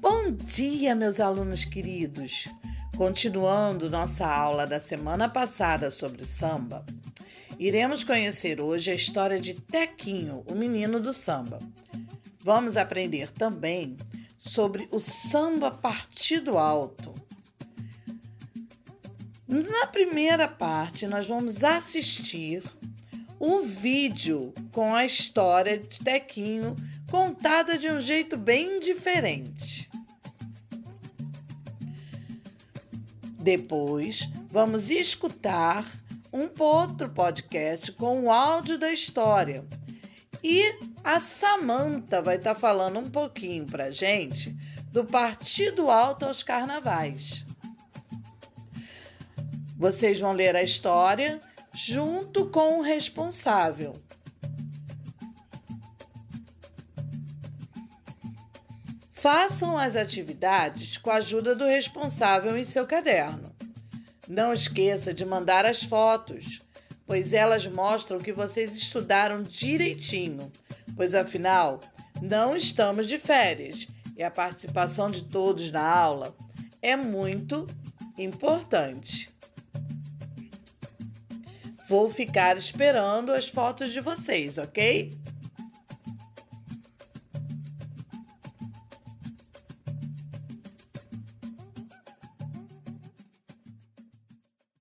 Bom dia, meus alunos queridos! Continuando nossa aula da semana passada sobre samba, iremos conhecer hoje a história de Tequinho, o menino do samba. Vamos aprender também sobre o samba partido alto. Na primeira parte, nós vamos assistir um vídeo com a história de Tequinho contada de um jeito bem diferente. Depois, vamos escutar um outro podcast com o áudio da história. E a Samanta vai estar tá falando um pouquinho pra gente do Partido Alto aos Carnavais. Vocês vão ler a história junto com o responsável. Façam as atividades com a ajuda do responsável em seu caderno. Não esqueça de mandar as fotos, pois elas mostram que vocês estudaram direitinho, pois afinal não estamos de férias e a participação de todos na aula é muito importante. Vou ficar esperando as fotos de vocês, ok?